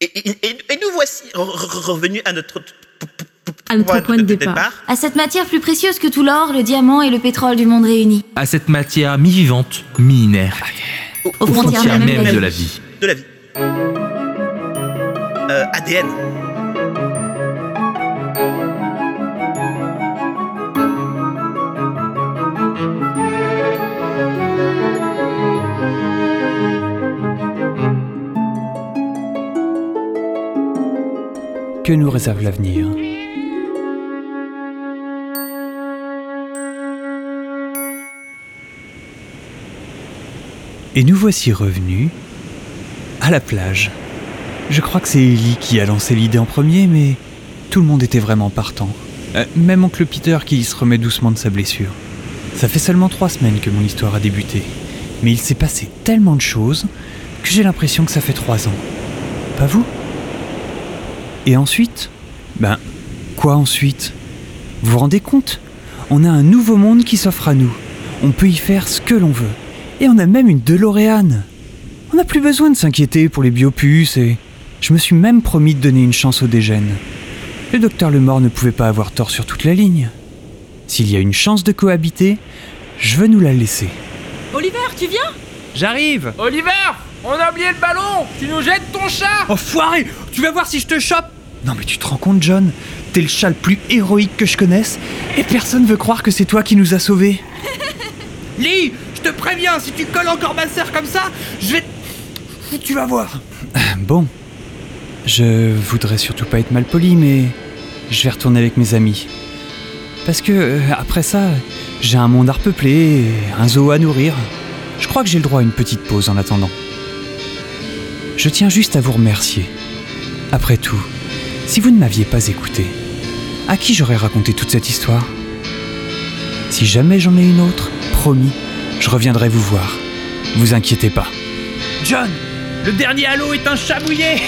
Et, et- et- et nous voici re- re- revenus à notre, À notre point de départ. À cette matière plus précieuse que tout l'or, le diamant et le pétrole du monde réunis. À cette matière mi-vivante, mi-inerte, Aux, Aux frontières frontières même même de la vie. de la vie. Euh, ADN. Que nous réserve l'avenir Et nous voici revenus à la plage. Je crois que c'est Ellie qui a lancé l'idée en premier, mais tout le monde était vraiment partant. Euh, même oncle Peter qui se remet doucement de sa blessure. Ça fait seulement trois semaines que mon histoire a débuté, mais il s'est passé tellement de choses que j'ai l'impression que ça fait trois ans. Pas vous? Et ensuite Ben, quoi ensuite? Vous vous rendez compte? On a un nouveau monde qui s'offre à nous. On peut y faire ce que l'on veut. Et on a même une DeLorean. On n'a plus besoin de s'inquiéter pour les biopuces et... Je me suis même promis de donner une chance aux dégènes. Le docteur Lemort ne pouvait pas avoir tort sur toute la ligne. S'il y a une chance de cohabiter, je veux nous la laisser. Oliver, tu viens? J'arrive Oliver On a oublié le ballon Tu nous jettes ton chat Oh foiré Tu vas voir si je te chope Non mais tu te rends compte John? T'es le chat le plus héroïque que je connaisse et personne veut croire que c'est toi qui nous as sauvés. Lee, je te préviens, si tu colles encore ma sœur comme ça, je vais... Tu vas voir. Bon. Je voudrais surtout pas être mal poli, mais je vais retourner avec mes amis. Parce que, euh, après ça, j'ai un monde à repeupler, un zoo à nourrir. Je crois que j'ai le droit à une petite pause en attendant. Je tiens juste à vous remercier. Après tout, si vous ne m'aviez pas écouté, à qui j'aurais raconté toute cette histoire? Si jamais j'en ai une autre, promis, je reviendrai vous voir. Vous inquiétez pas. John Le dernier halo est un chat mouillé